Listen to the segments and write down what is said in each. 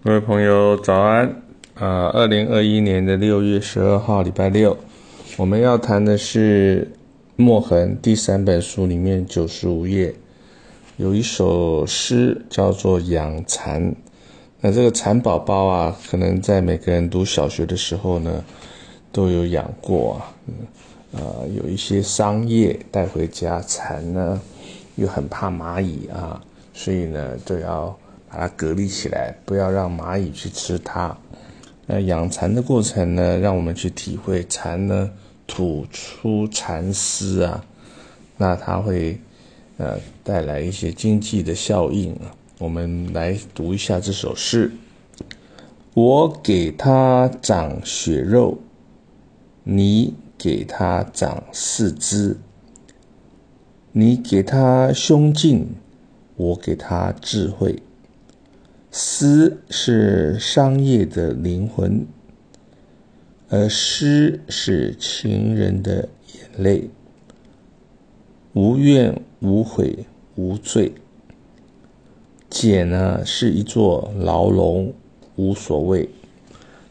各位朋友，早安！啊，二零二一年的六月十二号，礼拜六，我们要谈的是《墨痕》第三本书里面九十五页有一首诗，叫做《养蚕》。那这个蚕宝宝啊，可能在每个人读小学的时候呢，都有养过啊。呃，有一些桑叶带回家，蚕呢又很怕蚂蚁啊，所以呢都要把它隔离起来，不要让蚂蚁去吃它。那养蚕的过程呢，让我们去体会蚕呢吐出蚕丝啊，那它会呃带来一些经济的效应啊。我们来读一下这首诗。我给它长血肉，你给它长四肢。你给它胸襟，我给它智慧。丝是商业的灵魂，而诗是情人的眼泪。无怨无悔无罪。茧呢是一座牢笼，无所谓。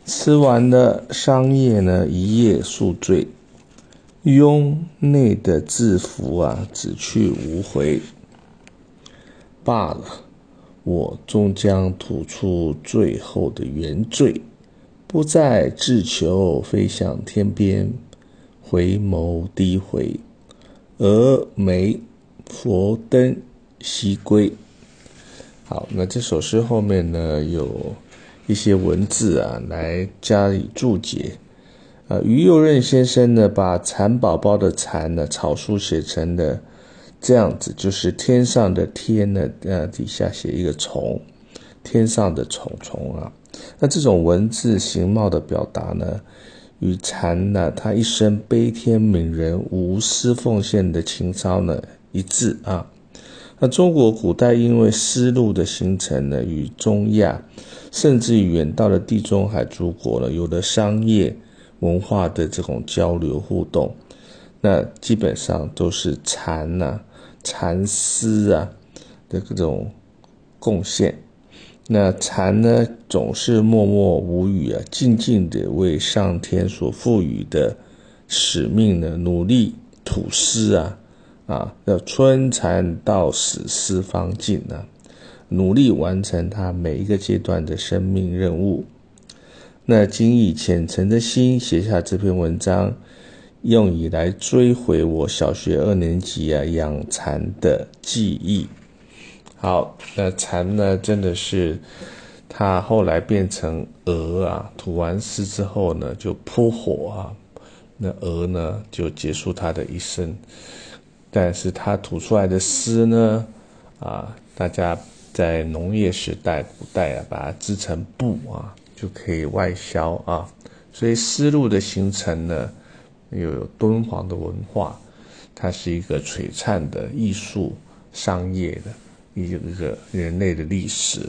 吃完的商业呢，一夜宿醉。拥内的制服啊，只去无回。罢了，我终将吐出最后的原罪，不再自求飞向天边，回眸低回，峨眉佛灯西归。好，那这首诗后面呢，有一些文字啊，来加以注解。啊，于右任先生呢，把蚕宝宝的蚕呢，草书写成的这样子，就是天上的天呢，呃，底下写一个虫，天上的虫虫啊。那这种文字形貌的表达呢，与蚕呢，他一生悲天悯人、无私奉献的情操呢一致啊。那中国古代因为丝路的形成呢，与中亚，甚至于远到了地中海诸国了，有了商业文化的这种交流互动，那基本上都是蚕呐、蚕丝啊的各种贡献。那蚕呢，总是默默无语啊，静静的为上天所赋予的使命呢，努力吐丝啊。啊，要春蚕到死丝方尽啊！努力完成他每一个阶段的生命任务。那仅以虔诚的心写下这篇文章，用以来追回我小学二年级啊养蚕的记忆。好，那蚕呢，真的是它后来变成蛾啊，吐完丝之后呢，就扑火啊，那蛾呢就结束它的一生。但是它吐出来的丝呢，啊，大家在农业时代、古代啊，把它织成布啊，就可以外销啊。所以丝路的形成呢，又有敦煌的文化，它是一个璀璨的艺术、商业的一个一个人类的历史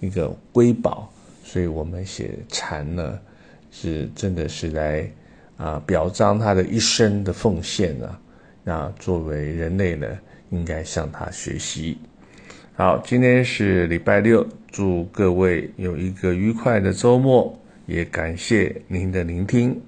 一个瑰宝。所以我们写蚕呢，是真的是来啊表彰他的一生的奉献啊。那作为人类呢，应该向他学习。好，今天是礼拜六，祝各位有一个愉快的周末，也感谢您的聆听。